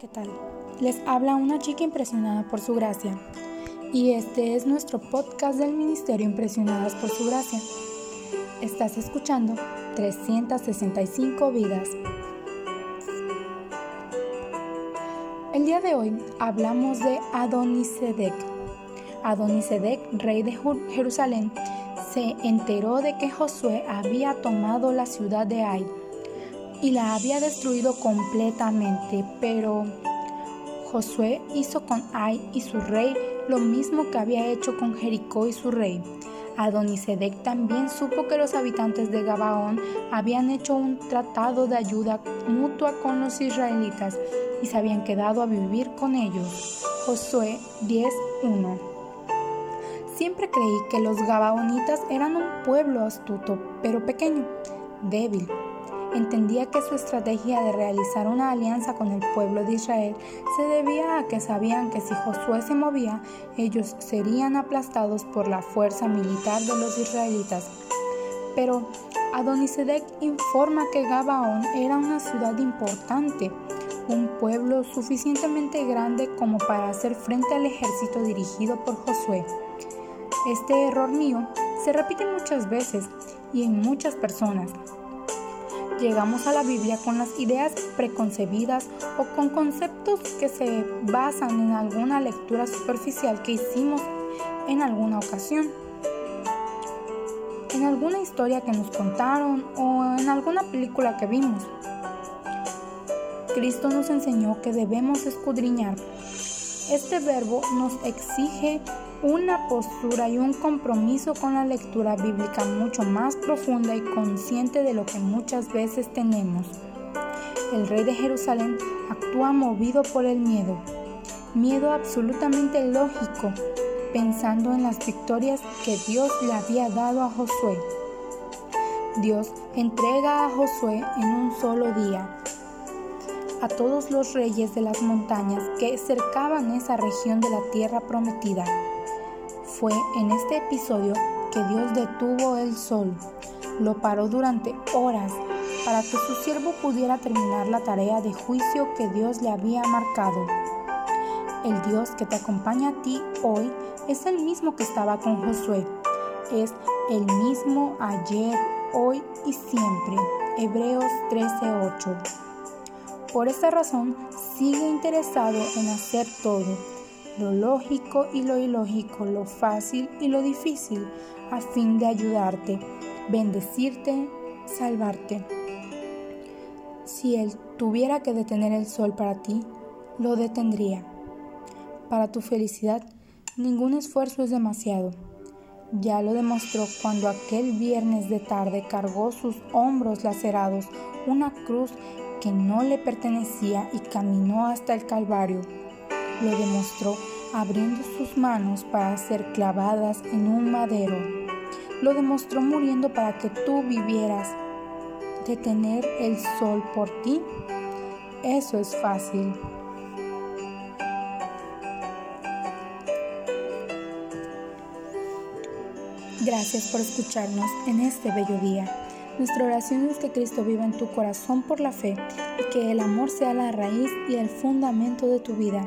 ¿Qué tal? Les habla una chica impresionada por su gracia. Y este es nuestro podcast del Ministerio Impresionadas por su gracia. Estás escuchando 365 vidas. El día de hoy hablamos de Adonisedec. Adonisedec, rey de Jerusalén, se enteró de que Josué había tomado la ciudad de Ai y la había destruido completamente, pero Josué hizo con Ai y su rey lo mismo que había hecho con Jericó y su rey. Adonisedec también supo que los habitantes de Gabaón habían hecho un tratado de ayuda mutua con los israelitas y se habían quedado a vivir con ellos. Josué 10.1 Siempre creí que los Gabaonitas eran un pueblo astuto, pero pequeño, débil, entendía que su estrategia de realizar una alianza con el pueblo de Israel se debía a que sabían que si Josué se movía, ellos serían aplastados por la fuerza militar de los israelitas. Pero Adonisedec informa que Gabaón era una ciudad importante, un pueblo suficientemente grande como para hacer frente al ejército dirigido por Josué. Este error mío se repite muchas veces y en muchas personas llegamos a la Biblia con las ideas preconcebidas o con conceptos que se basan en alguna lectura superficial que hicimos en alguna ocasión, en alguna historia que nos contaron o en alguna película que vimos. Cristo nos enseñó que debemos escudriñar. Este verbo nos exige una postura y un compromiso con la lectura bíblica mucho más profunda y consciente de lo que muchas veces tenemos. El rey de Jerusalén actúa movido por el miedo, miedo absolutamente lógico, pensando en las victorias que Dios le había dado a Josué. Dios entrega a Josué en un solo día a todos los reyes de las montañas que cercaban esa región de la tierra prometida. Fue en este episodio que Dios detuvo el sol, lo paró durante horas para que su siervo pudiera terminar la tarea de juicio que Dios le había marcado. El Dios que te acompaña a ti hoy es el mismo que estaba con Josué. Es el mismo ayer, hoy y siempre. Hebreos 13:8. Por esta razón, sigue interesado en hacer todo lo lógico y lo ilógico, lo fácil y lo difícil, a fin de ayudarte, bendecirte, salvarte. Si Él tuviera que detener el sol para ti, lo detendría. Para tu felicidad, ningún esfuerzo es demasiado. Ya lo demostró cuando aquel viernes de tarde cargó sus hombros lacerados una cruz que no le pertenecía y caminó hasta el Calvario lo demostró abriendo sus manos para ser clavadas en un madero. Lo demostró muriendo para que tú vivieras. Detener el sol por ti, eso es fácil. Gracias por escucharnos en este bello día. Nuestra oración es que Cristo viva en tu corazón por la fe y que el amor sea la raíz y el fundamento de tu vida